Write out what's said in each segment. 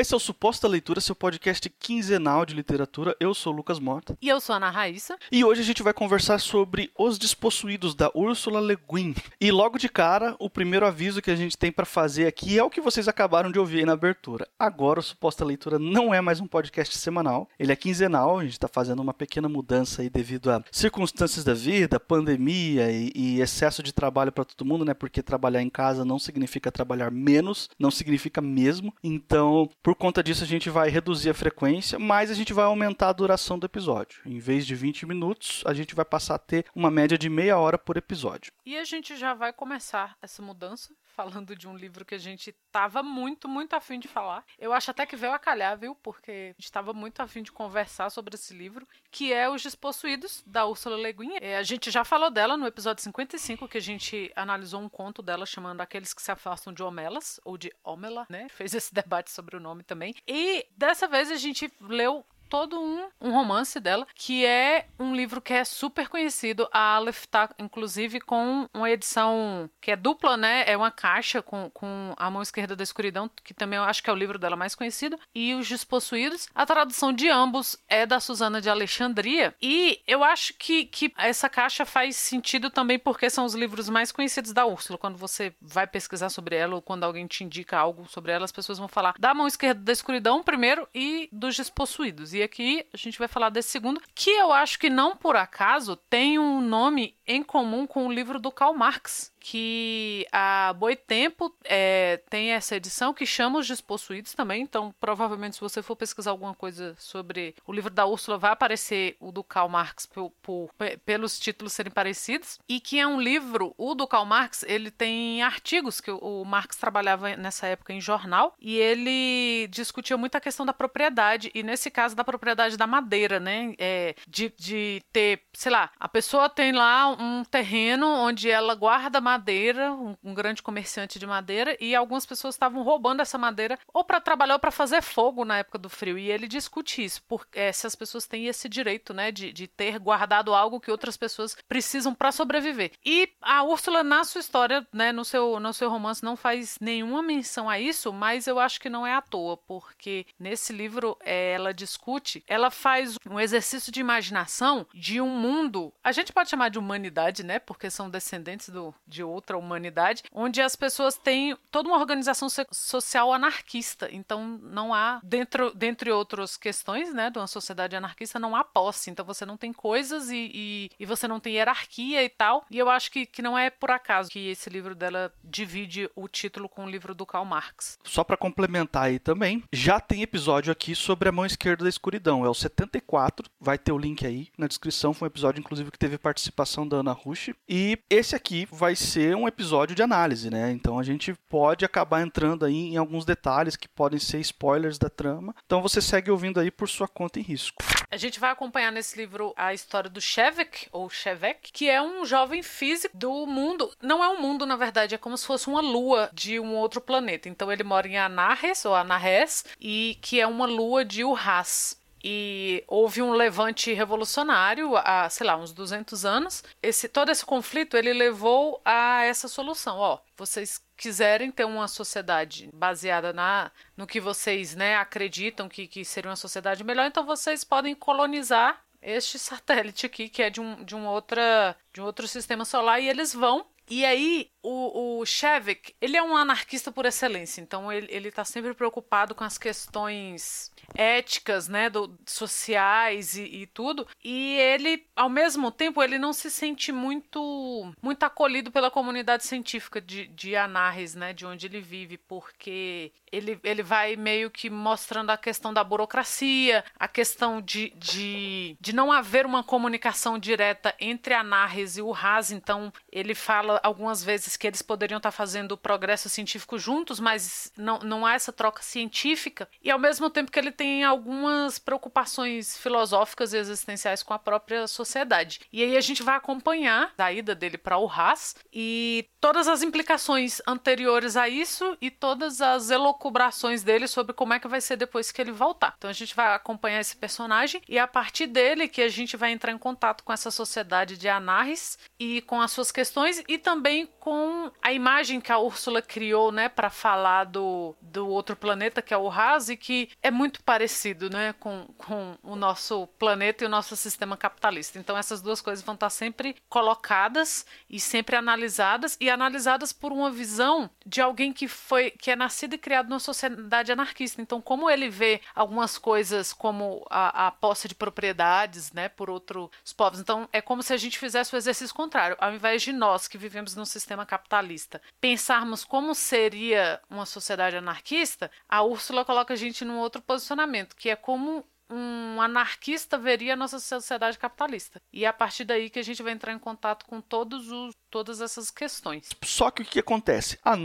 Esse é o Suposta Leitura, seu podcast quinzenal de literatura. Eu sou o Lucas Mota. E eu sou a Ana Raíssa. E hoje a gente vai conversar sobre Os Despossuídos, da Ursula Le Guin. E logo de cara, o primeiro aviso que a gente tem para fazer aqui é o que vocês acabaram de ouvir aí na abertura. Agora, o Suposta Leitura não é mais um podcast semanal, ele é quinzenal. A gente está fazendo uma pequena mudança aí devido a circunstâncias da vida, pandemia e, e excesso de trabalho para todo mundo, né? Porque trabalhar em casa não significa trabalhar menos, não significa mesmo. Então, por conta disso, a gente vai reduzir a frequência, mas a gente vai aumentar a duração do episódio. Em vez de 20 minutos, a gente vai passar a ter uma média de meia hora por episódio. E a gente já vai começar essa mudança falando de um livro que a gente tava muito, muito afim de falar. Eu acho até que veio a calhar, viu? Porque a gente tava muito afim de conversar sobre esse livro, que é Os Despossuídos, da Ursula Le Guin. É, a gente já falou dela no episódio 55, que a gente analisou um conto dela chamando Aqueles que se afastam de Homelas, ou de Homela, né? Fez esse debate sobre o nome também. E dessa vez a gente leu todo um, um romance dela, que é um livro que é super conhecido. A Aleph tá, inclusive, com uma edição que é dupla, né? É uma caixa com, com A Mão Esquerda da Escuridão, que também eu acho que é o livro dela mais conhecido, e Os Despossuídos. A tradução de ambos é da Susana de Alexandria, e eu acho que, que essa caixa faz sentido também porque são os livros mais conhecidos da Úrsula. Quando você vai pesquisar sobre ela, ou quando alguém te indica algo sobre ela, as pessoas vão falar da Mão Esquerda da Escuridão primeiro e dos Despossuídos. E aqui a gente vai falar desse segundo, que eu acho que não por acaso tem um nome em comum com o livro do Karl Marx, que a Boitempo é, tem essa edição que chama Os Despossuídos também, então provavelmente se você for pesquisar alguma coisa sobre o livro da Úrsula vai aparecer o do Karl Marx por, por, pelos títulos serem parecidos, e que é um livro, o do Karl Marx, ele tem artigos que o, o Marx trabalhava nessa época em jornal, e ele discutia muito a questão da propriedade, e nesse caso da propriedade da madeira, né, é, de, de ter, sei lá, a pessoa tem lá um terreno onde ela guarda madeira, um, um grande comerciante de madeira, e algumas pessoas estavam roubando essa madeira ou para trabalhar ou para fazer fogo na época do frio. E ele discute isso, porque é, se as pessoas têm esse direito, né, de, de ter guardado algo que outras pessoas precisam para sobreviver. E a Úrsula, na sua história, né, no seu, no seu romance, não faz nenhuma menção a isso, mas eu acho que não é à toa, porque nesse livro é, ela discute, ela faz um exercício de imaginação de um mundo, a gente pode chamar de humanidade humanidade, né? Porque são descendentes do, de outra humanidade, onde as pessoas têm toda uma organização social anarquista. Então não há, dentro, dentre outras questões, né, de uma sociedade anarquista, não há posse. Então você não tem coisas e, e, e você não tem hierarquia e tal. E eu acho que, que não é por acaso que esse livro dela divide o título com o livro do Karl Marx. Só para complementar aí também, já tem episódio aqui sobre a mão esquerda da escuridão. É o 74, vai ter o link aí na descrição. Foi um episódio, inclusive, que teve participação da Ana Rush. E esse aqui vai ser um episódio de análise, né? Então a gente pode acabar entrando aí em alguns detalhes que podem ser spoilers da trama. Então você segue ouvindo aí por sua conta em risco. A gente vai acompanhar nesse livro a história do Shevek, ou Shevek, que é um jovem físico do mundo. Não é um mundo, na verdade, é como se fosse uma lua de um outro planeta. Então ele mora em Anarres, ou Anarres, e que é uma lua de Urras e houve um levante revolucionário há, sei lá, uns 200 anos. Esse todo esse conflito ele levou a essa solução, ó, vocês quiserem ter uma sociedade baseada na no que vocês, né, acreditam que que seria uma sociedade melhor, então vocês podem colonizar este satélite aqui que é de um de um outra de um outro sistema solar e eles vão e aí, o, o Shevik, ele é um anarquista por excelência, então ele, ele tá sempre preocupado com as questões éticas, né, do, sociais e, e, tudo. E ele, ao mesmo tempo, ele não se sente muito muito acolhido pela comunidade científica de, de Anarres, né, de onde ele vive, porque ele, ele vai meio que mostrando a questão da burocracia, a questão de, de, de não haver uma comunicação direta entre Anarres e o Haas, então ele fala algumas vezes que eles poderiam estar fazendo o progresso científico juntos, mas não, não há essa troca científica. E ao mesmo tempo que ele tem algumas preocupações filosóficas e existenciais com a própria sociedade. E aí a gente vai acompanhar a ida dele para o Haas e todas as implicações anteriores a isso e todas as elocubrações dele sobre como é que vai ser depois que ele voltar. Então a gente vai acompanhar esse personagem e é a partir dele que a gente vai entrar em contato com essa sociedade de Anarres e com as suas questões e também também com a imagem que a Úrsula criou, né, para falar do, do outro planeta, que é o Haas, e que é muito parecido, né, com, com o nosso planeta e o nosso sistema capitalista. Então, essas duas coisas vão estar sempre colocadas e sempre analisadas, e analisadas por uma visão de alguém que foi que é nascido e criado numa sociedade anarquista. Então, como ele vê algumas coisas como a, a posse de propriedades, né, por outros povos. Então, é como se a gente fizesse o exercício contrário. Ao invés de nós que vivemos num sistema capitalista pensarmos como seria uma sociedade anarquista, a Úrsula coloca a gente num outro posicionamento, que é como um anarquista veria a nossa sociedade capitalista. E é a partir daí que a gente vai entrar em contato com todos os, todas essas questões. Só que o que acontece? A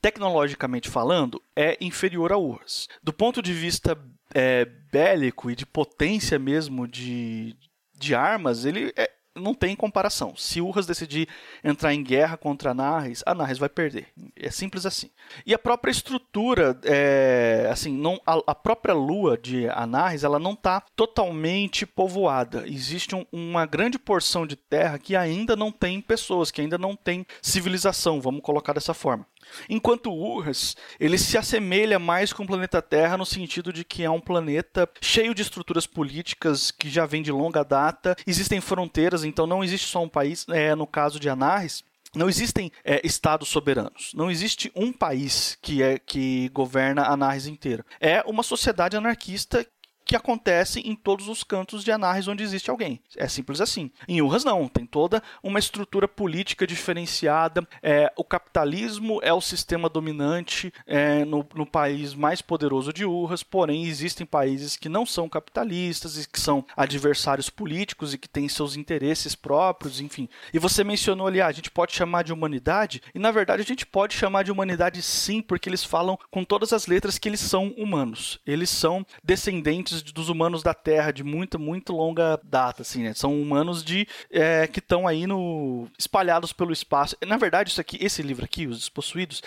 tecnologicamente falando, é inferior a Urras. Do ponto de vista é, bélico e de potência mesmo de, de armas, ele é, não tem comparação. Se Urras decidir entrar em guerra contra a Narres, a Narres vai perder. É simples assim. E a própria estrutura, é, assim, não, a, a, própria lua de Anarres, ela não está totalmente povoada. Existe um, uma grande porção de terra que ainda não tem pessoas, que ainda não tem civilização, vamos colocar dessa forma. Enquanto Urras, ele se assemelha mais com o planeta Terra no sentido de que é um planeta cheio de estruturas políticas que já vem de longa data, existem fronteiras, então não existe só um país, é, no caso de Anarres, não existem é, estados soberanos. Não existe um país que é que governa a Anarres inteira. É uma sociedade anarquista que acontece em todos os cantos de Anarres onde existe alguém. É simples assim. Em Urras não, tem toda uma estrutura política diferenciada. É, o capitalismo é o sistema dominante é, no, no, país mais poderoso de Urras, porém existem países que não são capitalistas e que são adversários políticos e que têm seus interesses próprios, enfim. E você mencionou ali, ah, a gente pode chamar de humanidade, e na verdade a gente pode chamar de humanidade sim, porque eles falam com todas as letras que eles são humanos. Eles são descendentes dos humanos da Terra de muita, muito longa data, assim, né? São humanos de é, que estão aí no espalhados pelo espaço. Na verdade, isso aqui, esse livro aqui, Os Despossuídos,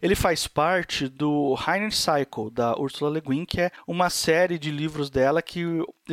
ele faz parte do Heine Cycle da Ursula Le Guin, que é uma série de livros dela que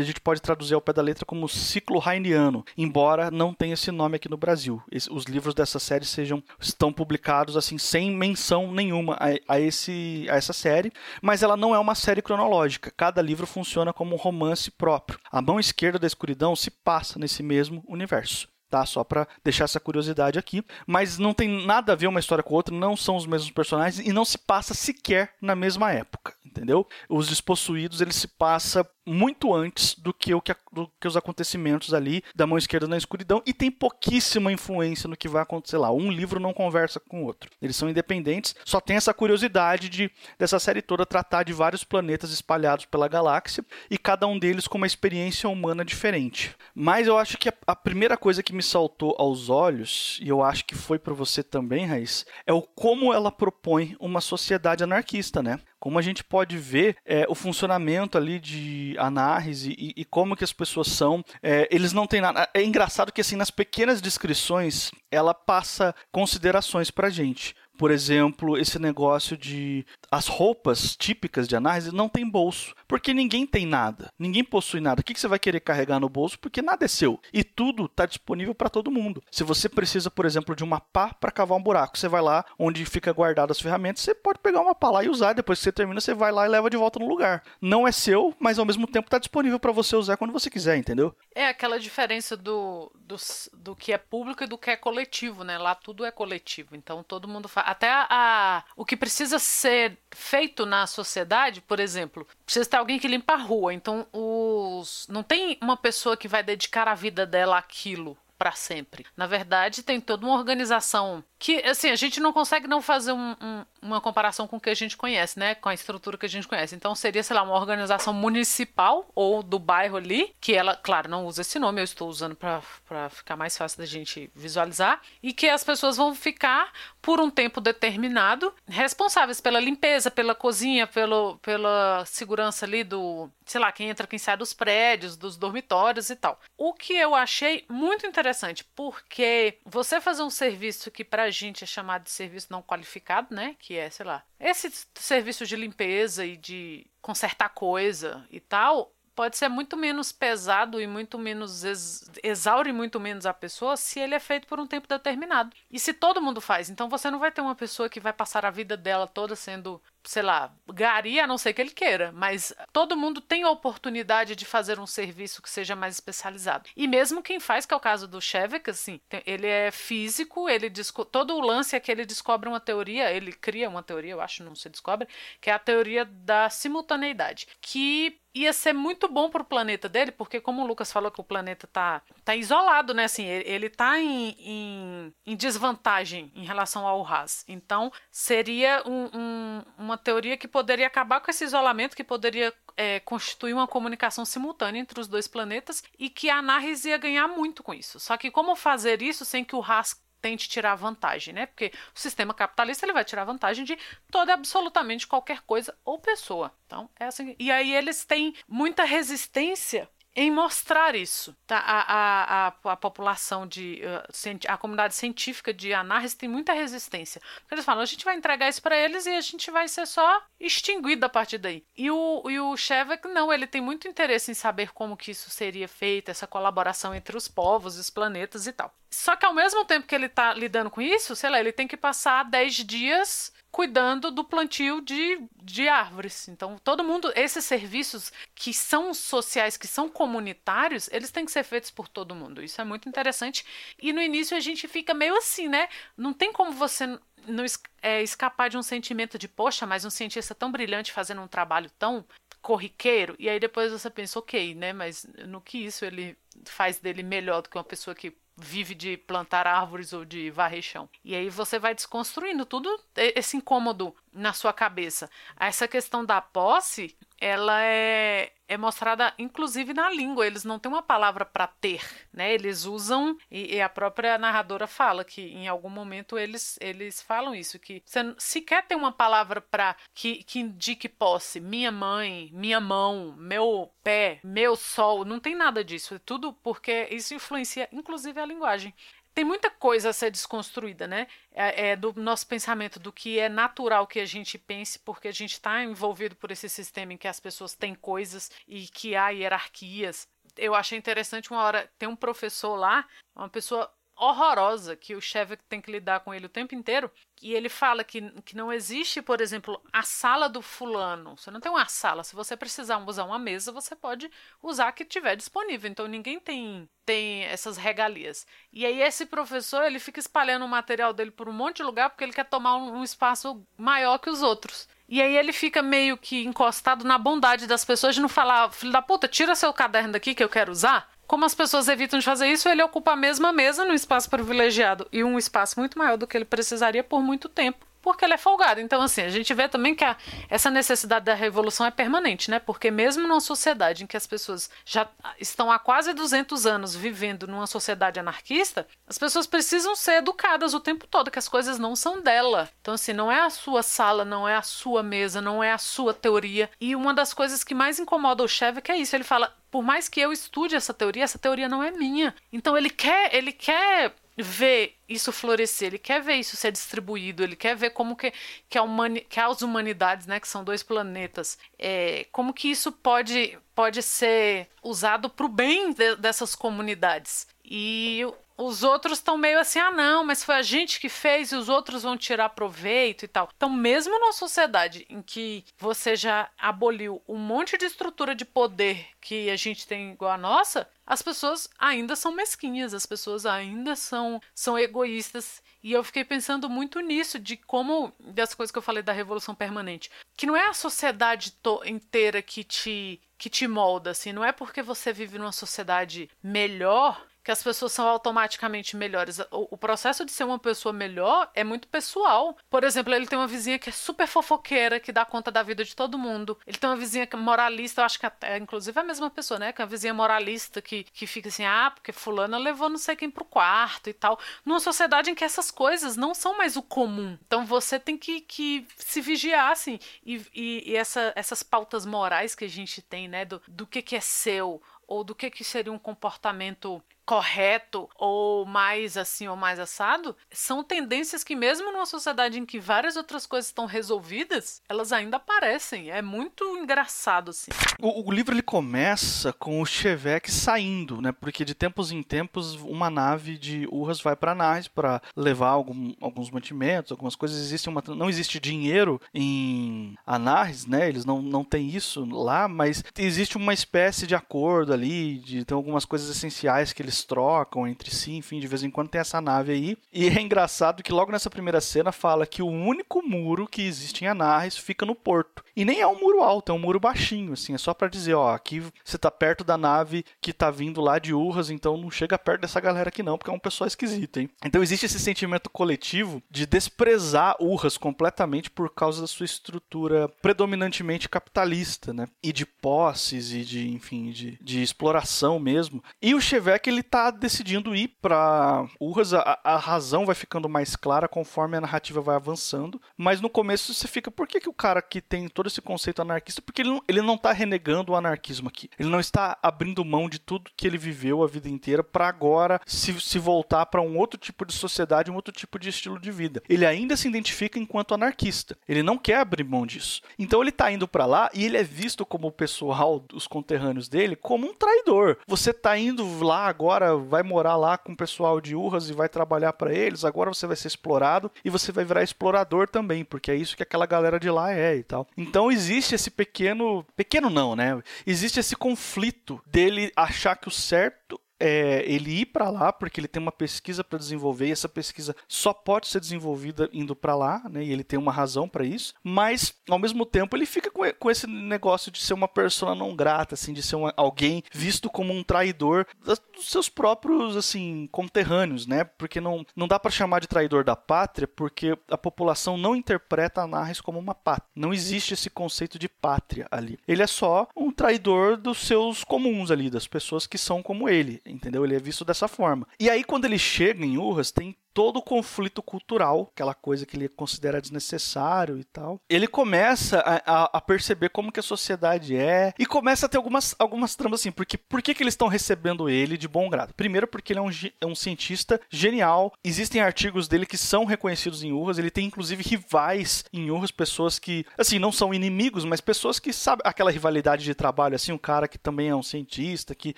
a gente pode traduzir ao pé da letra como ciclo Heineano, embora não tenha esse nome aqui no Brasil. Os livros dessa série sejam estão publicados assim sem menção nenhuma a, a esse a essa série, mas ela não é uma série cronológica. Cada livro funciona funciona como um romance próprio. A mão esquerda da escuridão se passa nesse mesmo universo. Tá, só para deixar essa curiosidade aqui, mas não tem nada a ver uma história com a outra, não são os mesmos personagens e não se passa sequer na mesma época, entendeu? Os despossuídos, ele se passa muito antes do que, o que, do que os acontecimentos ali da mão esquerda na escuridão e tem pouquíssima influência no que vai acontecer lá. Um livro não conversa com o outro. Eles são independentes, só tem essa curiosidade de dessa série toda tratar de vários planetas espalhados pela galáxia e cada um deles com uma experiência humana diferente. Mas eu acho que a, a primeira coisa que me saltou aos olhos, e eu acho que foi para você também, Raiz, é o como ela propõe uma sociedade anarquista, né? Como a gente pode ver é, o funcionamento ali de Anarres e, e, como que as pessoas são. É, eles não têm nada. É engraçado que assim nas pequenas descrições ela passa considerações para gente. Por exemplo, esse negócio de as roupas típicas de análise não tem bolso, porque ninguém tem nada, ninguém possui nada. O que você vai querer carregar no bolso? Porque nada é seu e tudo está disponível para todo mundo. Se você precisa, por exemplo, de uma pá para cavar um buraco, você vai lá onde fica guardado as ferramentas, você pode pegar uma pá lá e usar. Depois que você termina, você vai lá e leva de volta no lugar. Não é seu, mas ao mesmo tempo está disponível para você usar quando você quiser, entendeu? É aquela diferença do, do, do que é público e do que é coletivo, né? Lá tudo é coletivo, então todo mundo faz até a, a, o que precisa ser feito na sociedade, por exemplo, precisa ter alguém que limpa a rua. Então, os não tem uma pessoa que vai dedicar a vida dela àquilo para sempre. Na verdade, tem toda uma organização que, assim, a gente não consegue não fazer um, um, uma comparação com o que a gente conhece, né? Com a estrutura que a gente conhece. Então, seria, sei lá, uma organização municipal ou do bairro ali, que ela, claro, não usa esse nome, eu estou usando para ficar mais fácil da gente visualizar, e que as pessoas vão ficar por um tempo determinado responsáveis pela limpeza, pela cozinha, pelo, pela segurança ali do, sei lá, quem entra, quem sai dos prédios, dos dormitórios e tal. O que eu achei muito interessante, porque você fazer um serviço que gente é chamado de serviço não qualificado, né? Que é, sei lá, esse serviço de limpeza e de consertar coisa e tal, pode ser muito menos pesado e muito menos ex exaure muito menos a pessoa se ele é feito por um tempo determinado. E se todo mundo faz, então você não vai ter uma pessoa que vai passar a vida dela toda sendo sei lá, gari, a não ser que ele queira, mas todo mundo tem a oportunidade de fazer um serviço que seja mais especializado. E mesmo quem faz, que é o caso do Shevek, assim, ele é físico, ele todo o lance é que ele descobre uma teoria, ele cria uma teoria, eu acho, não se descobre, que é a teoria da simultaneidade, que ia ser muito bom para o planeta dele, porque como o Lucas falou que o planeta tá, tá isolado, né? Assim, ele, ele tá em, em, em desvantagem em relação ao Haas. Então, seria um, um, uma teoria que poderia acabar com esse isolamento, que poderia é, constituir uma comunicação simultânea entre os dois planetas e que a Narris ia ganhar muito com isso. Só que como fazer isso sem que o Haas tente tirar vantagem, né? Porque o sistema capitalista ele vai tirar vantagem de toda absolutamente qualquer coisa ou pessoa. Então, é assim. E aí eles têm muita resistência em mostrar isso. Tá? A, a, a, a população de. Uh, a comunidade científica de Anarres tem muita resistência. Porque eles falam, a gente vai entregar isso para eles e a gente vai ser só extinguido a partir daí. E o, e o Shevek, não, ele tem muito interesse em saber como que isso seria feito, essa colaboração entre os povos, os planetas e tal. Só que ao mesmo tempo que ele está lidando com isso, sei lá, ele tem que passar 10 dias cuidando do plantio de, de árvores. Então, todo mundo, esses serviços que são sociais, que são comunitários, eles têm que ser feitos por todo mundo. Isso é muito interessante. E no início a gente fica meio assim, né? Não tem como você não é, escapar de um sentimento de, poxa, mas um cientista tão brilhante fazendo um trabalho tão corriqueiro. E aí depois você pensa, ok, né? Mas no que isso ele faz dele melhor do que uma pessoa que vive de plantar árvores ou de varrer chão. E aí você vai desconstruindo tudo esse incômodo na sua cabeça. Essa questão da posse, ela é, é mostrada inclusive na língua. Eles não têm uma palavra para ter, né? Eles usam e, e, a própria narradora fala que em algum momento eles eles falam isso que você sequer tem uma palavra para que, que indique posse. Minha mãe, minha mão, meu pé, meu sol, não tem nada disso. É tudo porque isso influencia inclusive a linguagem tem muita coisa a ser desconstruída, né? É, é, do nosso pensamento, do que é natural que a gente pense, porque a gente está envolvido por esse sistema em que as pessoas têm coisas e que há hierarquias. Eu achei interessante uma hora, tem um professor lá, uma pessoa horrorosa que o chefe tem que lidar com ele o tempo inteiro. E ele fala que, que não existe, por exemplo, a sala do fulano. Você não tem uma sala. Se você precisar usar uma mesa, você pode usar a que tiver disponível. Então ninguém tem, tem essas regalias. E aí esse professor ele fica espalhando o material dele por um monte de lugar porque ele quer tomar um, um espaço maior que os outros. E aí ele fica meio que encostado na bondade das pessoas de não falar, filho da puta, tira seu caderno daqui que eu quero usar. Como as pessoas evitam de fazer isso, ele ocupa a mesma mesa no espaço privilegiado e um espaço muito maior do que ele precisaria por muito tempo porque ele é folgado. Então, assim, a gente vê também que a, essa necessidade da revolução é permanente, né? Porque mesmo numa sociedade em que as pessoas já estão há quase 200 anos vivendo numa sociedade anarquista, as pessoas precisam ser educadas o tempo todo, que as coisas não são dela. Então, assim, não é a sua sala, não é a sua mesa, não é a sua teoria. E uma das coisas que mais incomoda o chefe é isso. Ele fala, por mais que eu estude essa teoria, essa teoria não é minha. Então ele quer, ele quer ver isso florescer, ele quer ver isso ser distribuído, ele quer ver como que, que, a humani que as humanidades, né, que são dois planetas, é, como que isso pode, pode ser usado para o bem de, dessas comunidades. E os outros estão meio assim, ah, não, mas foi a gente que fez e os outros vão tirar proveito e tal. Então, mesmo numa sociedade em que você já aboliu um monte de estrutura de poder que a gente tem igual a nossa, as pessoas ainda são mesquinhas, as pessoas ainda são, são egoístas. E eu fiquei pensando muito nisso, de como, das coisas que eu falei da revolução permanente, que não é a sociedade inteira que te que te molda, assim, não é porque você vive numa sociedade melhor que as pessoas são automaticamente melhores. O, o, processo de ser uma pessoa melhor é muito pessoal. Por exemplo, ele tem uma vizinha que é super fofoqueira, que dá conta da vida de todo mundo. Ele tem uma vizinha que é moralista, eu acho que até, inclusive, é a mesma pessoa, né? Que é uma vizinha moralista que, que fica assim, ah, porque fulana levou não sei quem pro quarto e tal. Numa sociedade em que essas coisas não são mais o comum. Então você tem que, que se vigiar, assim. E, e, e essa, essas pautas morais que a gente tem, né? Do, do que, que é seu, ou do que, que seria um comportamento correto ou mais assim ou mais assado, são tendências que mesmo numa sociedade em que várias outras coisas estão resolvidas, elas ainda aparecem. É muito engraçado assim. O, o livro ele começa com o Chevek saindo, né? Porque de tempos em tempos uma nave de Urras vai para Narres para levar algum, alguns mantimentos, algumas coisas. Existe uma, não existe dinheiro em Anarres, né? Eles não, não têm isso lá, mas existe uma espécie de acordo ali, de tem algumas coisas essenciais que eles trocam entre si, enfim, de vez em quando tem essa nave aí. E é engraçado que logo nessa primeira cena fala que o único muro que existe em Anarres fica no porto. E nem é um muro alto, é um muro baixinho, assim, é só para dizer, ó, aqui você tá perto da nave que tá vindo lá de Urras, então não chega perto dessa galera aqui não, porque é um pessoal esquisito, hein? Então existe esse sentimento coletivo de desprezar Urras completamente por causa da sua estrutura predominantemente capitalista, né? E de posses e de, enfim, de, de exploração mesmo. E o Chevek, ele tá decidindo ir para Urras, a, a, razão vai ficando mais clara conforme a narrativa vai avançando, mas no começo você fica, por que, que o cara que tem todo esse conceito anarquista, porque ele não, ele não tá renegando o anarquismo aqui. Ele não está abrindo mão de tudo que ele viveu a vida inteira para agora se, se voltar para um outro tipo de sociedade, um outro tipo de estilo de vida. Ele ainda se identifica enquanto anarquista. Ele não quer abrir mão disso. Então ele tá indo para lá e ele é visto como o pessoal, os conterrâneos dele, como um traidor. Você tá indo lá agora, vai morar lá com o pessoal de Urras e vai trabalhar para eles, agora você vai ser explorado e você vai virar explorador também, porque é isso que aquela galera de lá é e tal. Então existe esse pequeno, pequeno não, né? Existe esse conflito dele achar que o certo é, ele ir para lá, porque ele tem uma pesquisa para desenvolver, e essa pesquisa só pode ser desenvolvida indo para lá, né? E ele tem uma razão para isso, mas ao mesmo tempo ele fica com, com, esse negócio de ser uma persona não grata, assim, de ser uma, alguém visto como um traidor dos seus próprios, assim, conterrâneos, né? Porque não, não dá para chamar de traidor da pátria, porque a população não interpreta a Narres como uma pátria. Não existe esse conceito de pátria ali. Ele é só um traidor dos seus comuns ali, das pessoas que são como ele entendeu? Ele é visto dessa forma. E aí, quando ele chega em Urras, tem todo o conflito cultural, aquela coisa que ele considera desnecessário e tal. Ele começa a, a, a perceber como que a sociedade é e começa a ter algumas, algumas tramas assim, porque por que, que eles estão recebendo ele de bom grado? Primeiro porque ele é um, é um cientista genial, existem artigos dele que são reconhecidos em Urras, ele tem inclusive rivais em Urras, pessoas que, assim, não são inimigos, mas pessoas que sabem aquela rivalidade de trabalho, assim, um cara que também é um cientista, que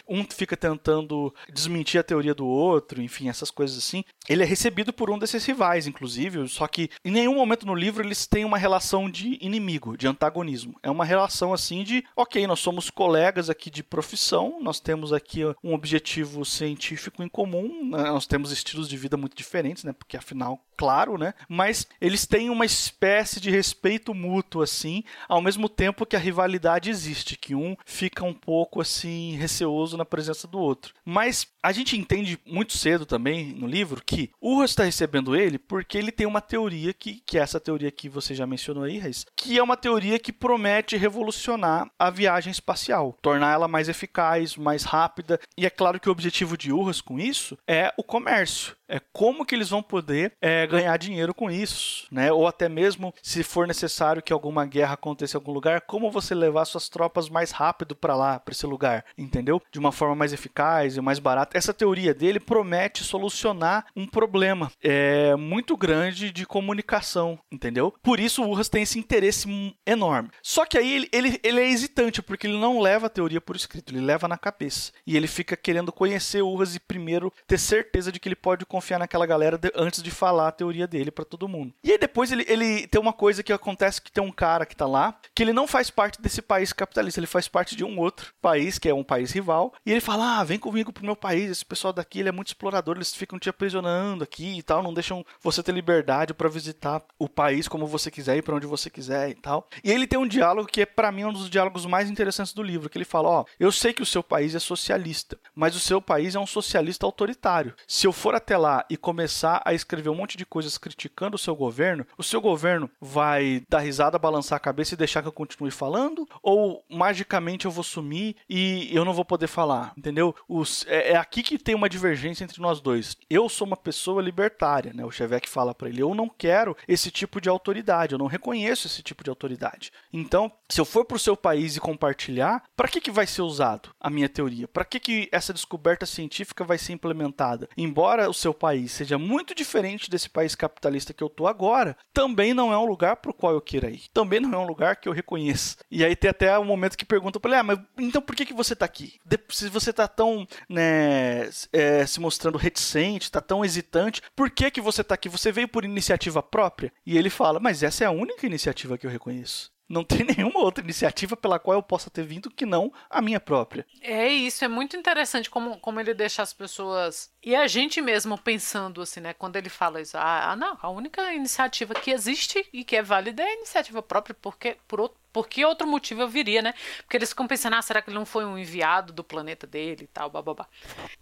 um fica tentando desmentir a teoria do outro, enfim, essas coisas assim. Ele é recebido por um desses rivais, inclusive, só que em nenhum momento no livro eles têm uma relação de inimigo, de antagonismo. É uma relação assim de, ok, nós somos colegas aqui de profissão, nós temos aqui um objetivo científico em comum, né? nós temos estilos de vida muito diferentes, né? Porque afinal, claro, né? Mas eles têm uma espécie de respeito mútuo assim, ao mesmo tempo que a rivalidade existe, que um fica um pouco assim receoso na presença do outro. Mas a gente entende muito cedo também no livro que o está recebendo ele porque ele tem uma teoria que, que é essa teoria que você já mencionou aí, Reis, que é uma teoria que promete revolucionar a viagem espacial, tornar ela mais eficaz, mais rápida. E é claro que o objetivo de Urras com isso é o comércio é como que eles vão poder é, ganhar dinheiro com isso, né? Ou até mesmo se for necessário que alguma guerra aconteça em algum lugar, como você levar suas tropas mais rápido para lá, para esse lugar, entendeu? De uma forma mais eficaz e mais barata. Essa teoria dele promete solucionar um problema é, muito grande de comunicação, entendeu? Por isso o Urras tem esse interesse enorme. Só que aí ele, ele, ele é hesitante, porque ele não leva a teoria por escrito, ele leva na cabeça. E ele fica querendo conhecer o Urras e primeiro ter certeza de que ele pode confiar naquela galera de, antes de falar a teoria dele para todo mundo. E aí depois ele, ele tem uma coisa que acontece que tem um cara que tá lá, que ele não faz parte desse país capitalista, ele faz parte de um outro país, que é um país rival, e ele fala: "Ah, vem comigo pro meu país, esse pessoal daqui, ele é muito explorador, eles ficam te aprisionando aqui e tal, não deixam você ter liberdade para visitar o país como você quiser e para onde você quiser e tal". E ele tem um diálogo que é para mim um dos diálogos mais interessantes do livro, que ele fala: "Ó, eu sei que o seu país é socialista, mas o seu país é um socialista autoritário. Se eu for até lá e começar a escrever um monte de coisas criticando o seu governo, o seu governo vai dar risada, balançar a cabeça e deixar que eu continue falando? Ou magicamente eu vou sumir e eu não vou poder falar? Entendeu? Os, é, é aqui que tem uma divergência entre nós dois. Eu sou uma pessoa libertária, né? O Chevek fala para ele: "Eu não quero esse tipo de autoridade, eu não reconheço esse tipo de autoridade. Então, se eu for para o seu país e compartilhar, para que que vai ser usado a minha teoria? Para que que essa descoberta científica vai ser implementada? Embora o seu país seja muito diferente desse país capitalista que eu tô agora, também não é um lugar para o qual eu queira ir. Também não é um lugar que eu reconheça. E aí tem até um momento que perguntam para ele: "Ah, mas então por que que você está aqui? Se você está tão, né, é, se mostrando reticente, está tão hesitante, por que que você está aqui? Você veio por iniciativa própria?" E ele fala: "Mas essa é a única iniciativa que eu reconheço." Não tem nenhuma outra iniciativa pela qual eu possa ter vindo que não a minha própria. É isso, é muito interessante como, como ele deixa as pessoas e a gente mesmo pensando assim, né? Quando ele fala isso, ah, não, a única iniciativa que existe e que é válida é a iniciativa própria, porque por outro por que outro motivo eu viria, né? Porque eles ficam pensando, ah, será que ele não foi um enviado do planeta dele e tal, bababá.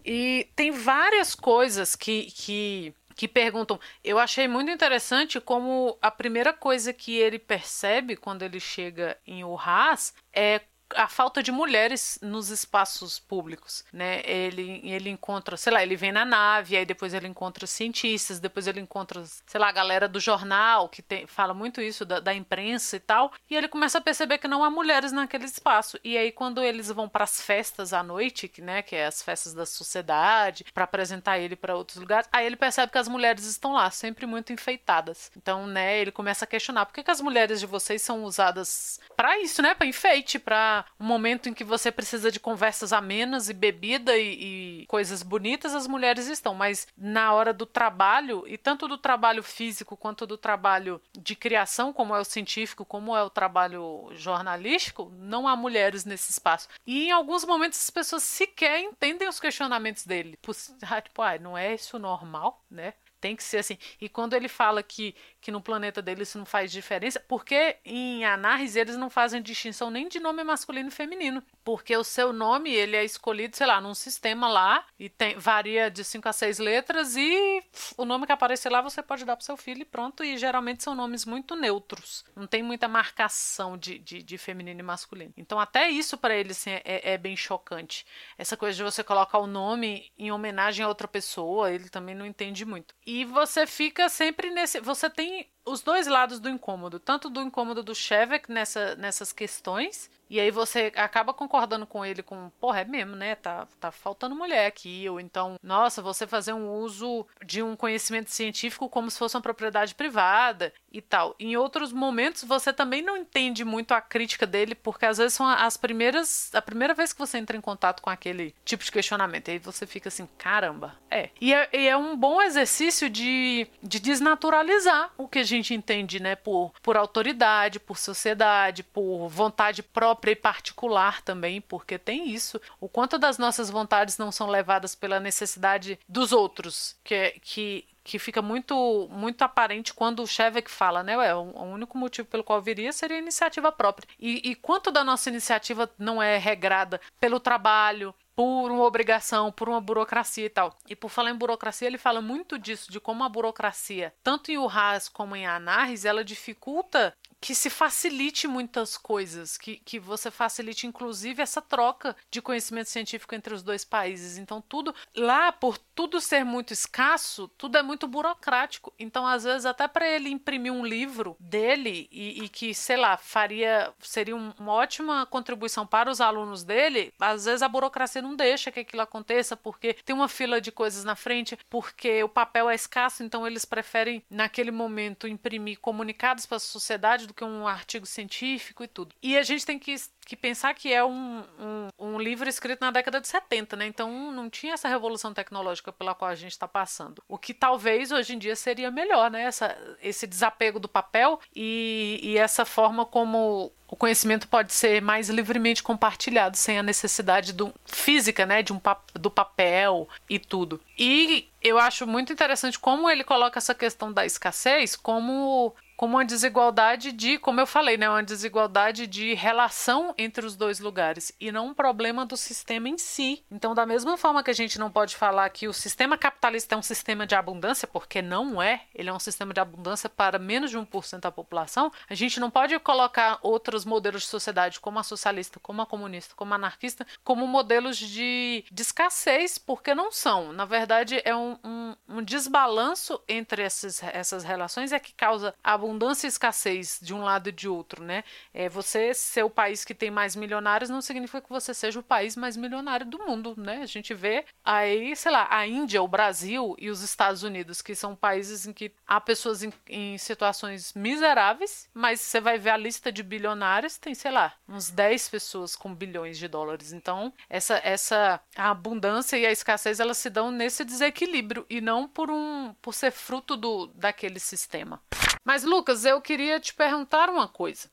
E tem várias coisas que, que que perguntam. Eu achei muito interessante como a primeira coisa que ele percebe quando ele chega em Urras é a falta de mulheres nos espaços públicos, né? Ele, ele encontra, sei lá, ele vem na nave, aí depois ele encontra cientistas, depois ele encontra, sei lá, a galera do jornal, que tem, fala muito isso, da, da imprensa e tal, e ele começa a perceber que não há mulheres naquele espaço. E aí, quando eles vão para as festas à noite, que, né, que é as festas da sociedade, para apresentar ele para outros lugares, aí ele percebe que as mulheres estão lá, sempre muito enfeitadas. Então, né, ele começa a questionar por que, que as mulheres de vocês são usadas para isso, né, para enfeite, para um momento em que você precisa de conversas amenas e bebida e, e, coisas bonitas, as mulheres estão. Mas na hora do trabalho, e tanto do trabalho físico quanto do trabalho de criação, como é o científico, como é o trabalho jornalístico, não há mulheres nesse espaço. E em alguns momentos as pessoas sequer entendem os questionamentos dele. Tipo, ah, não é isso normal, né? Tem que ser assim. E quando ele fala que, que no planeta dele isso não faz diferença, porque em Anarres eles não fazem distinção nem de nome masculino e feminino. Porque o seu nome, ele é escolhido, sei lá, num sistema lá, e tem, varia de 5 a 6 letras, e o nome que aparecer lá você pode dar pro seu filho e pronto. E geralmente são nomes muito neutros. Não tem muita marcação de, de, de feminino e masculino. Então até isso para ele assim, é, é bem chocante. Essa coisa de você colocar o nome em homenagem a outra pessoa, ele também não entende muito. E você fica sempre nesse. Você tem os dois lados do incômodo, tanto do incômodo do Shevek nessa, nessas questões, e aí você acaba concordando com ele com, porra, é mesmo, né? Tá, tá faltando mulher aqui. Ou então, nossa, você fazer um uso de um conhecimento científico como se fosse uma propriedade privada e tal. Em outros momentos, você também não entende muito a crítica dele, porque às vezes são as primeiras. A primeira vez que você entra em contato com aquele tipo de questionamento. E aí você fica assim, caramba, é. E é, e é um bom exercício de, de desnaturalizar o que a gente entende, né? Por, por autoridade, por sociedade, por vontade própria e particular também, porque tem isso. O quanto das nossas vontades não são levadas pela necessidade dos outros, que, é, que, que fica muito muito aparente quando o Shevek fala, né? Ué, o único motivo pelo qual viria seria iniciativa própria. E, e quanto da nossa iniciativa não é regrada pelo trabalho, por uma obrigação, por uma burocracia e tal. E por falar em burocracia, ele fala muito disso, de como a burocracia, tanto em Urras como em Anarres, ela dificulta que se facilite muitas coisas, que, que você facilite inclusive essa troca de conhecimento científico entre os dois países. Então, tudo lá, por tudo ser muito escasso, tudo é muito burocrático. Então, às vezes, até para ele imprimir um livro dele e, e, que, sei lá, faria seria uma ótima contribuição para os alunos dele, às vezes a burocracia não deixa que aquilo aconteça porque tem uma fila de coisas na frente, porque o papel é escasso, então eles preferem, naquele momento, imprimir comunicados para a sociedade do que um artigo científico e tudo. E a gente tem que, que pensar que é um, um, um livro escrito na década de 70, né? Então não tinha essa revolução tecnológica pela qual a gente está passando. O que talvez hoje em dia seria melhor, né? Essa, esse desapego do papel e, e essa forma como o conhecimento pode ser mais livremente compartilhado sem a necessidade do física, né, de um do papel e tudo. E eu acho muito interessante como ele coloca essa questão da escassez como como uma desigualdade de, como eu falei, né, uma desigualdade de relação entre os dois lugares e não um problema do sistema em si. Então, da mesma forma que a gente não pode falar que o sistema capitalista é um sistema de abundância, porque não é, ele é um sistema de abundância para menos de 1% da população, a gente não pode colocar outros modelos de sociedade, como a socialista, como a comunista, como a anarquista, como modelos de, de escassez, porque não são. Na verdade, é um, um, um desbalanço entre esses, essas relações é que causa abundância e escassez de um lado e de outro, né? É, você ser o país que tem mais milionários não significa que você seja o país mais milionário do mundo, né? A gente vê aí, sei lá, a Índia, o Brasil e os Estados Unidos, que são países em que há pessoas em, em situações miseráveis, mas você vai ver a lista de bilionários, tem, sei lá, uns 10 pessoas com bilhões de dólares. Então, essa, essa a abundância e a escassez, elas se dão nesse desequilíbrio e não por um por ser fruto do daquele sistema. Mas, Lucas, eu queria te perguntar uma coisa.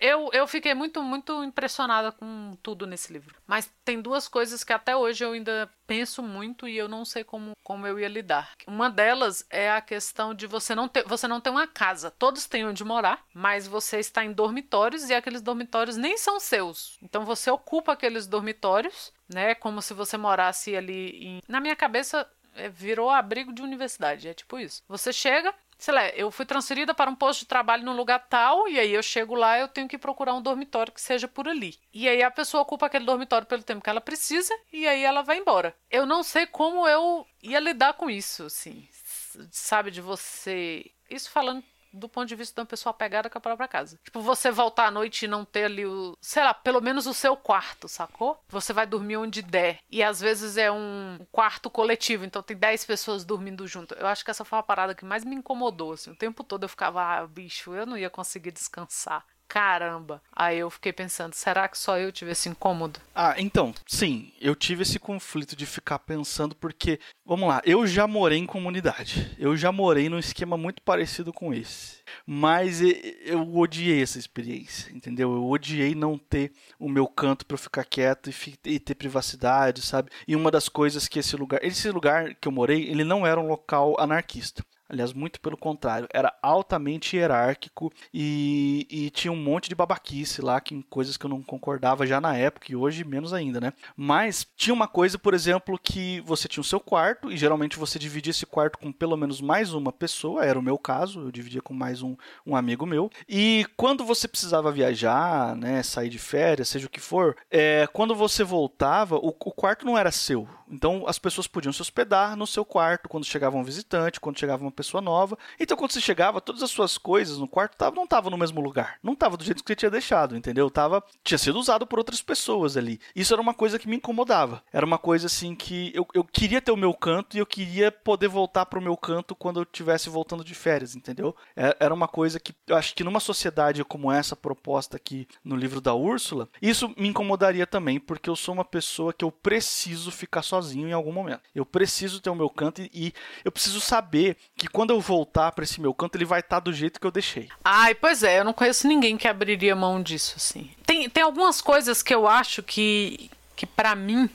Eu, eu fiquei muito, muito impressionada com tudo nesse livro. Mas tem duas coisas que até hoje eu ainda penso muito e eu não sei como, como eu ia lidar. Uma delas é a questão de você não ter, você não ter uma casa. Todos têm onde morar, mas você está em dormitórios e aqueles dormitórios nem são seus. Então você ocupa aqueles dormitórios, né? Como se você morasse ali em... Na minha cabeça, é, virou abrigo de universidade. É tipo isso. Você chega, sei lá, eu fui transferida para um posto de trabalho num lugar tal, e aí eu chego lá, eu tenho que procurar um dormitório que seja por ali. E aí a pessoa ocupa aquele dormitório pelo tempo que ela precisa, e aí ela vai embora. Eu não sei como eu ia lidar com isso, assim. Sabe, de você. Isso falando do ponto de vista de uma pessoa apegada com a própria casa. Tipo, você voltar à noite e não ter ali o, sei lá, pelo menos o seu quarto, sacou? Você vai dormir onde der. E às vezes é um quarto coletivo, então tem 10 pessoas dormindo junto. Eu acho que essa foi a parada que mais me incomodou, assim. O tempo todo eu ficava, ah, bicho, eu não ia conseguir descansar caramba. Aí eu fiquei pensando, será que só eu tive esse incômodo? Ah, então, sim, eu tive esse conflito de ficar pensando porque, vamos lá, eu já morei em comunidade. Eu já morei num esquema muito parecido com esse. Mas eu odiei essa experiência, entendeu? Eu odiei não ter o meu canto para ficar quieto e, ter privacidade, sabe? E uma das coisas que esse lugar, esse lugar que eu morei, ele não era um local anarquista. Aliás, muito pelo contrário, era altamente hierárquico e, e, tinha um monte de babaquice lá, que, coisas que eu não concordava já na época e hoje menos ainda, né? Mas tinha uma coisa, por exemplo, que você tinha o seu quarto e geralmente você dividia esse quarto com pelo menos mais uma pessoa, era o meu caso, eu dividia com mais um, um amigo meu. E quando você precisava viajar, né, sair de férias, seja o que for, é, quando você voltava, o, o quarto não era seu. Então as pessoas podiam se hospedar no seu quarto quando chegava um visitante, quando chegava uma pessoa nova. Então, quando você chegava, todas as suas coisas no quarto não estavam no mesmo lugar. Não estava do jeito que você tinha deixado, entendeu? Tava, tinha sido usado por outras pessoas ali. Isso era uma coisa que me incomodava. Era uma coisa assim que eu, eu queria ter o meu canto e eu queria poder voltar pro meu canto quando eu estivesse voltando de férias, entendeu? É, era uma coisa que eu acho que numa sociedade como essa proposta aqui no livro da Úrsula, isso me incomodaria também, porque eu sou uma pessoa que eu preciso ficar sozinho em algum momento. Eu preciso ter o meu canto e, e eu preciso saber que quando eu voltar para esse meu canto, ele vai estar tá do jeito que eu deixei. Ai, pois é, eu não conheço ninguém que abriria mão disso, assim. Tem, tem algumas coisas que eu acho que, que para mim,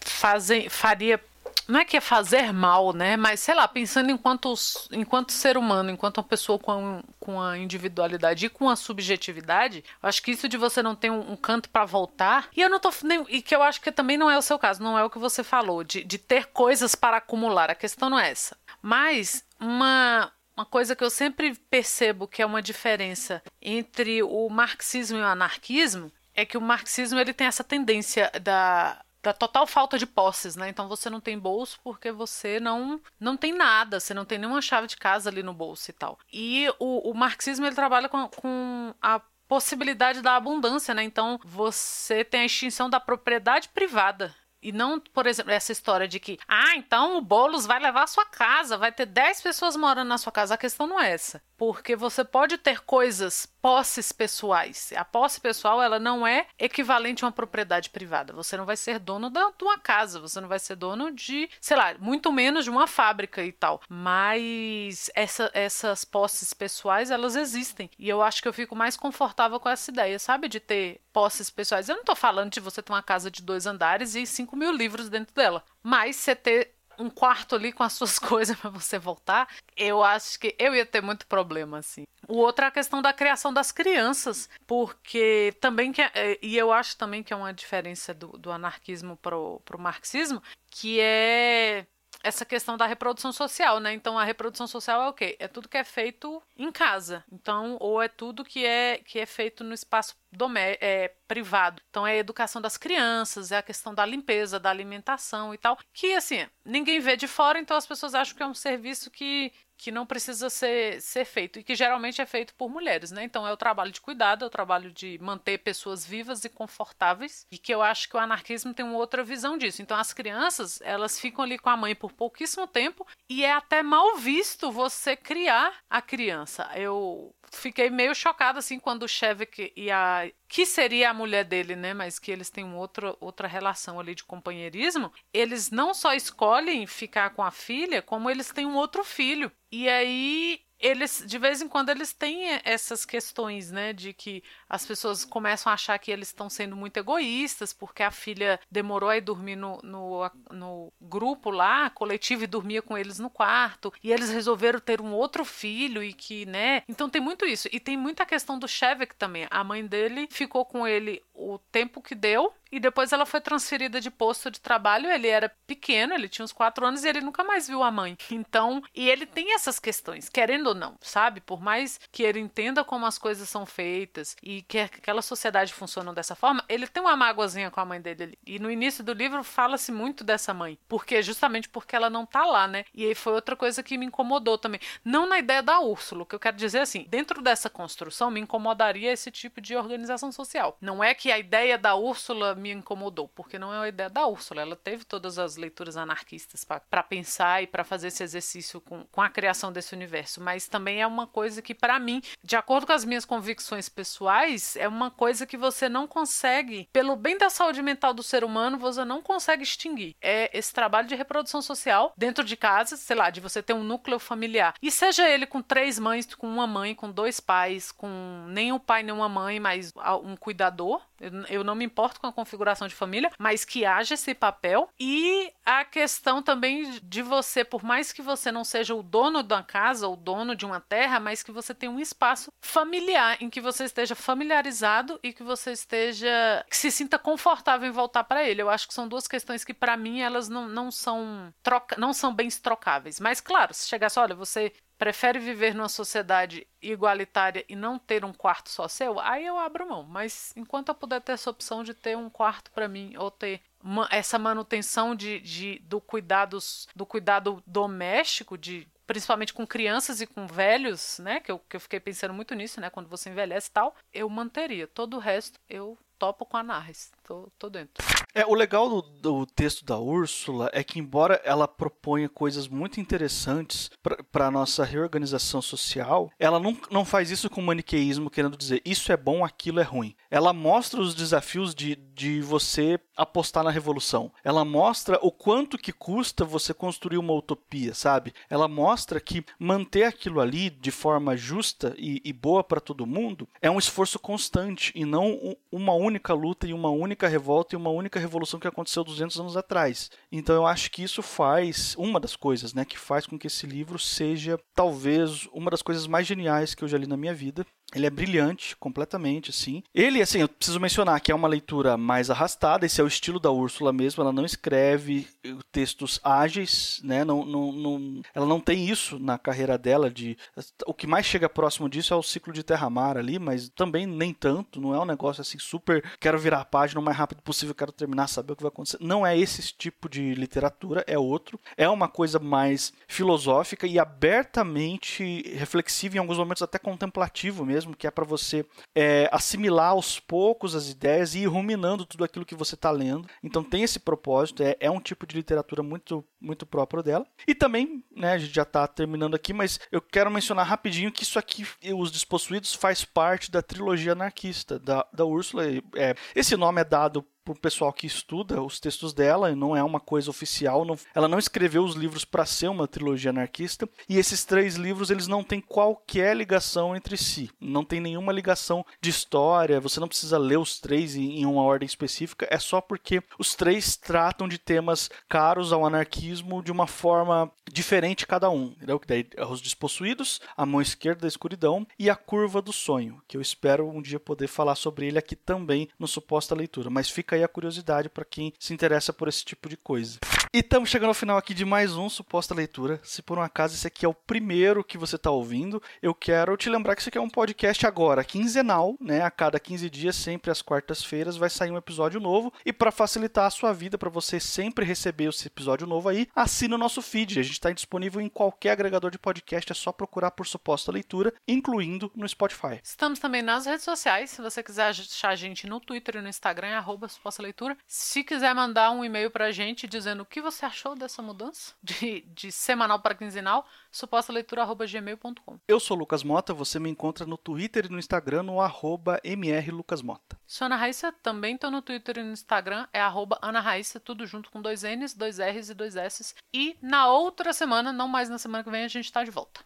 fazem, faria não é que é fazer mal, né? Mas sei lá, pensando enquanto, enquanto ser humano, enquanto uma pessoa com, com a individualidade e com a subjetividade, acho que isso de você não ter um, um canto para voltar, e eu não tô. Nem, e que eu acho que também não é o seu caso, não é o que você falou, de, de ter coisas para acumular. A questão não é essa. Mas uma, uma coisa que eu sempre percebo que é uma diferença entre o marxismo e o anarquismo é que o marxismo ele tem essa tendência da, da total falta de posses, né? Então você não tem bolso porque você não não tem nada, você não tem nenhuma chave de casa ali no bolso e tal. E o, o marxismo ele trabalha com, com a possibilidade da abundância, né? Então você tem a extinção da propriedade privada. E não, por exemplo, essa história de que, ah, então o Boulos vai levar a sua casa, vai ter 10 pessoas morando na sua casa. A questão não é essa. Porque você pode ter coisas, posses pessoais. A posse pessoal, ela não é equivalente a uma propriedade privada. Você não vai ser dono da, de uma casa, você não vai ser dono de, sei lá, muito menos de uma fábrica e tal. Mas essa, essas posses pessoais, elas existem. E eu acho que eu fico mais confortável com essa ideia, sabe? De ter posses pessoais. Eu não tô falando de você ter uma casa de dois andares e cinco mil livros dentro dela. Mas você ter um quarto ali com as suas coisas para você voltar, eu acho que eu ia ter muito problema, assim. O outro é a questão da criação das crianças, porque também que é, e eu acho também que é uma diferença do, do anarquismo para o marxismo, que é essa questão da reprodução social, né? Então a reprodução social é o quê? É tudo que é feito em casa. Então, ou é tudo que é que é feito no espaço domé é, privado. Então é a educação das crianças, é a questão da limpeza, da alimentação e tal. Que assim, ninguém vê de fora, então as pessoas acham que é um serviço que que não precisa ser, ser feito e que geralmente é feito por mulheres, né? Então é o trabalho de cuidado, é o trabalho de manter pessoas vivas e confortáveis e que eu acho que o anarquismo tem uma outra visão disso. Então as crianças, elas ficam ali com a mãe por pouquíssimo tempo e é até mal visto você criar a criança. Eu fiquei meio chocada assim quando o Chevik e a que seria a mulher dele, né, mas que eles têm um outro, outra relação ali de companheirismo, eles não só escolhem ficar com a filha, como eles têm um outro filho. E aí eles de vez em quando eles têm essas questões, né, de que as pessoas começam a achar que eles estão sendo muito egoístas porque a filha demorou a ir dormir no, no, no, grupo lá, coletivo, e dormia com eles no quarto, e eles resolveram ter um outro filho e que, né, então tem muito isso. E tem muita questão do Shevek também. A mãe dele ficou com ele o tempo que deu e depois ela foi transferida de posto de trabalho. Ele era pequeno, ele tinha uns quatro anos e ele nunca mais viu a mãe. Então, e ele tem essas questões, querendo ou não, sabe? Por mais que ele entenda como as coisas são feitas e que aquela sociedade funciona dessa forma, ele tem uma mágoazinha com a mãe dele ali. E no início do livro fala-se muito dessa mãe, porque justamente porque ela não tá lá, né? E aí foi outra coisa que me incomodou também. Não na ideia da Úrsula, o que eu quero dizer é assim, dentro dessa construção me incomodaria esse tipo de organização social. Não é que a ideia da Úrsula me incomodou, porque não é a ideia da Úrsula. Ela teve todas as leituras anarquistas para pensar e para fazer esse exercício com, com a criação desse universo, mas também é uma coisa que, para mim, de acordo com as minhas convicções pessoais, é uma coisa que você não consegue, pelo bem da saúde mental do ser humano, você não consegue extinguir. É esse trabalho de reprodução social dentro de casa, sei lá, de você ter um núcleo familiar. E seja ele com três mães, com uma mãe, com dois pais, com nem um pai nem uma mãe, mas um cuidador, eu não me importo com a configuração de família, mas que haja esse papel. E a questão também de você, por mais que você não seja o dono da casa, o dono de uma terra, mas que você tenha um espaço familiar em que você esteja familiarizado e que você esteja. que se sinta confortável em voltar para ele. Eu acho que são duas questões que, para mim, elas não, não são troca, não são bens trocáveis. Mas, claro, se chegasse, olha, você prefere viver numa sociedade igualitária e não ter um quarto só seu, aí eu abro mão. Mas enquanto eu puder ter essa opção de ter um quarto para mim ou ter uma, essa manutenção de, de, do, cuidados, do cuidado doméstico, de principalmente com crianças e com velhos, né? Que eu, que eu fiquei pensando muito nisso, né? Quando você envelhece e tal, eu manteria. Todo o resto eu topo com a Narres. Tô, tô dentro. É, o legal do, do, texto da Úrsula é que, embora ela proponha coisas muito interessantes para a nossa reorganização social, ela não, não faz isso com maniqueísmo, querendo dizer isso é bom, aquilo é ruim. Ela mostra os desafios de, de você apostar na revolução. Ela mostra o quanto que custa você construir uma utopia, sabe? Ela mostra que manter aquilo ali de forma justa e, e boa para todo mundo é um esforço constante e não uma única luta e uma única revolta e uma única revolução que aconteceu 200 anos atrás. Então eu acho que isso faz uma das coisas, né, que faz com que esse livro seja talvez uma das coisas mais geniais que eu já li na minha vida. Ele é brilhante, completamente, assim. Ele, assim, eu preciso mencionar que é uma leitura mais arrastada, esse é o estilo da Úrsula mesmo, ela não escreve eh, textos ágeis, né? Não, não, não, ela não tem isso na carreira dela de... O que mais chega próximo disso é o ciclo de Terra-Mar ali, mas também nem tanto, não é um negócio assim super... Quero virar a página o mais rápido possível, quero terminar, saber o que vai acontecer. Não é esse tipo de literatura, é outro. É uma coisa mais filosófica e abertamente reflexiva, em alguns momentos até contemplativo mesmo mesmo, que é para você é, assimilar aos poucos as ideias e ir ruminando tudo aquilo que você está lendo. Então tem esse propósito, é, é um tipo de literatura muito, muito próprio dela. E também, né, a gente já está terminando aqui, mas eu quero mencionar rapidinho que isso aqui, Os Despossuídos, faz parte da trilogia anarquista da, da Úrsula. É, esse nome é dado para o pessoal que estuda os textos dela, não é uma coisa oficial, não, ela não escreveu os livros para ser uma trilogia anarquista, e esses três livros eles não têm qualquer ligação entre si, não tem nenhuma ligação de história, você não precisa ler os três em uma ordem específica, é só porque os três tratam de temas caros ao anarquismo de uma forma diferente cada um, entendeu? Que daí é os despossuídos, a mão esquerda da escuridão e a curva do sonho, que eu espero um dia poder falar sobre ele aqui também no suposta leitura, mas fica aí a curiosidade para quem se interessa por esse tipo de coisa. E estamos chegando ao final aqui de mais um suposta leitura. Se por um acaso esse aqui é o primeiro que você está ouvindo, eu quero te lembrar que isso aqui é um podcast agora quinzenal, né? A cada 15 dias, sempre às quartas-feiras, vai sair um episódio novo. E para facilitar a sua vida, para você sempre receber esse episódio novo aí, assina o nosso feed. A gente está disponível em qualquer agregador de podcast, é só procurar por suposta leitura, incluindo no Spotify. Estamos também nas redes sociais. Se você quiser achar a gente no Twitter e no Instagram, é arroba suposta leitura. Se quiser mandar um e-mail pra gente dizendo o que você achou dessa mudança de, de semanal para quinzenal, supostaleitura.gmail.com. Eu sou Lucas Mota, você me encontra no Twitter e no Instagram no arroba mrlucasmota. Sou Ana Raíssa, também estou no Twitter e no Instagram, é arroba Ana Raíssa, tudo junto com dois N's, dois R's e dois S's. E na outra semana, não mais na semana que vem, a gente está de volta.